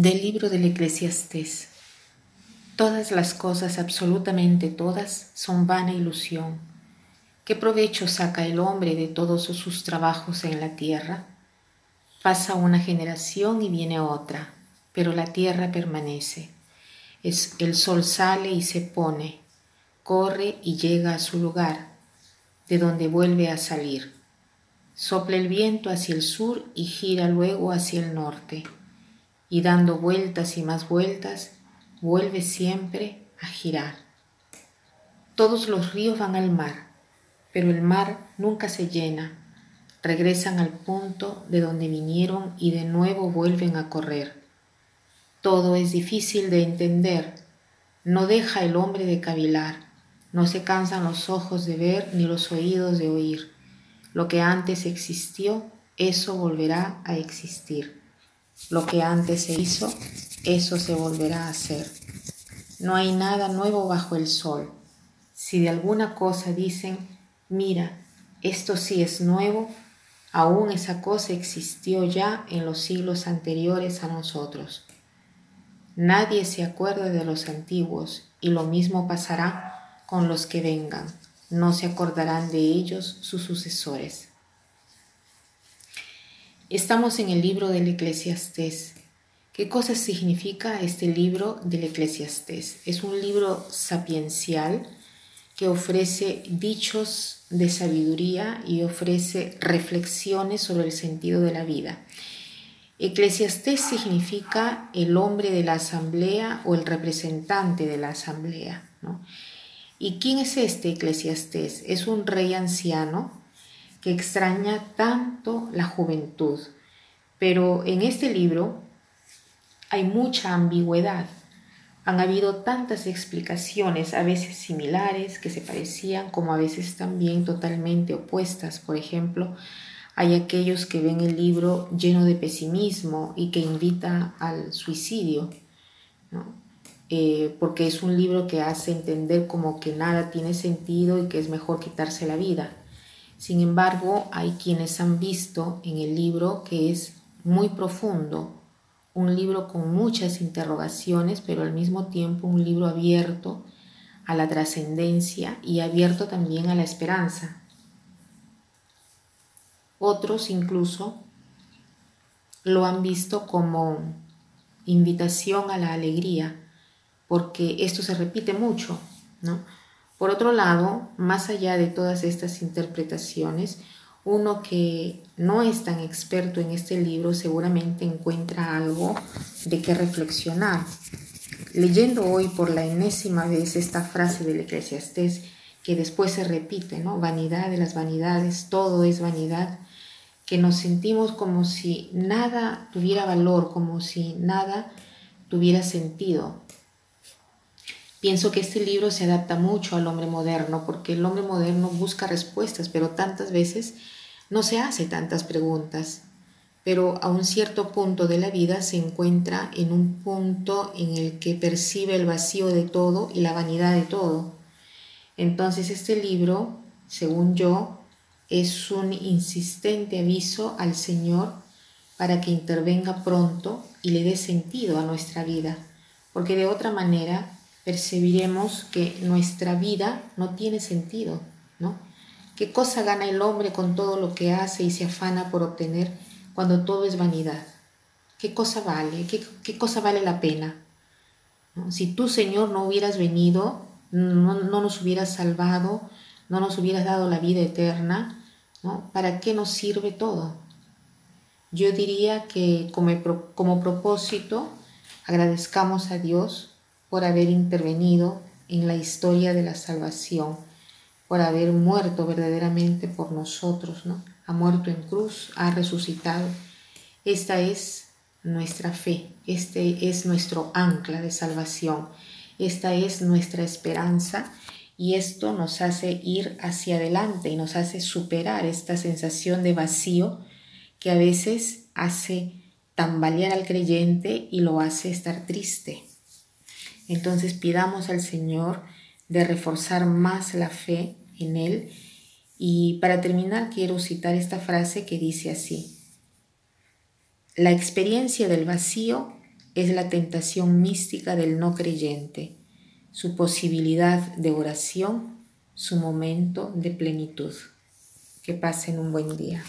Del libro del Eclesiastés. Todas las cosas, absolutamente todas, son vana ilusión. ¿Qué provecho saca el hombre de todos sus trabajos en la tierra? Pasa una generación y viene otra, pero la tierra permanece. Es, el sol sale y se pone, corre y llega a su lugar, de donde vuelve a salir. Sopla el viento hacia el sur y gira luego hacia el norte y dando vueltas y más vueltas, vuelve siempre a girar. Todos los ríos van al mar, pero el mar nunca se llena. Regresan al punto de donde vinieron y de nuevo vuelven a correr. Todo es difícil de entender. No deja el hombre de cavilar. No se cansan los ojos de ver ni los oídos de oír. Lo que antes existió, eso volverá a existir. Lo que antes se hizo, eso se volverá a hacer. No hay nada nuevo bajo el sol. Si de alguna cosa dicen, mira, esto sí es nuevo, aún esa cosa existió ya en los siglos anteriores a nosotros. Nadie se acuerda de los antiguos y lo mismo pasará con los que vengan. No se acordarán de ellos sus sucesores. Estamos en el libro del Eclesiastés. ¿Qué cosa significa este libro del Eclesiastés? Es un libro sapiencial que ofrece dichos de sabiduría y ofrece reflexiones sobre el sentido de la vida. Eclesiastés significa el hombre de la asamblea o el representante de la asamblea. ¿Y quién es este Eclesiastés? Es un rey anciano que extraña tanto la juventud. Pero en este libro hay mucha ambigüedad. Han habido tantas explicaciones, a veces similares, que se parecían, como a veces también totalmente opuestas. Por ejemplo, hay aquellos que ven el libro lleno de pesimismo y que invita al suicidio, eh, porque es un libro que hace entender como que nada tiene sentido y que es mejor quitarse la vida. Sin embargo, hay quienes han visto en el libro que es muy profundo, un libro con muchas interrogaciones, pero al mismo tiempo un libro abierto a la trascendencia y abierto también a la esperanza. Otros incluso lo han visto como invitación a la alegría, porque esto se repite mucho, ¿no? Por otro lado, más allá de todas estas interpretaciones, uno que no es tan experto en este libro seguramente encuentra algo de qué reflexionar. Leyendo hoy por la enésima vez esta frase del Eclesiastés que después se repite, ¿no? Vanidad de las vanidades, todo es vanidad, que nos sentimos como si nada tuviera valor, como si nada tuviera sentido. Pienso que este libro se adapta mucho al hombre moderno porque el hombre moderno busca respuestas, pero tantas veces no se hace tantas preguntas. Pero a un cierto punto de la vida se encuentra en un punto en el que percibe el vacío de todo y la vanidad de todo. Entonces este libro, según yo, es un insistente aviso al Señor para que intervenga pronto y le dé sentido a nuestra vida, porque de otra manera percibiremos que nuestra vida no tiene sentido, ¿no? ¿Qué cosa gana el hombre con todo lo que hace y se afana por obtener cuando todo es vanidad? ¿Qué cosa vale? ¿Qué, cosa vale la pena? Si tú, Señor, no hubieras venido, no, no, nos hubieras salvado, no nos hubieras dado la vida eterna, ¿no? ¿para qué nos sirve todo? Yo diría que como, como propósito agradezcamos a Dios por haber intervenido en la historia de la salvación, por haber muerto verdaderamente por nosotros, ¿no? Ha muerto en cruz, ha resucitado. Esta es nuestra fe, este es nuestro ancla de salvación, esta es nuestra esperanza y esto nos hace ir hacia adelante y nos hace superar esta sensación de vacío que a veces hace tambalear al creyente y lo hace estar triste. Entonces pidamos al Señor de reforzar más la fe en Él. Y para terminar quiero citar esta frase que dice así. La experiencia del vacío es la tentación mística del no creyente, su posibilidad de oración, su momento de plenitud. Que pasen un buen día.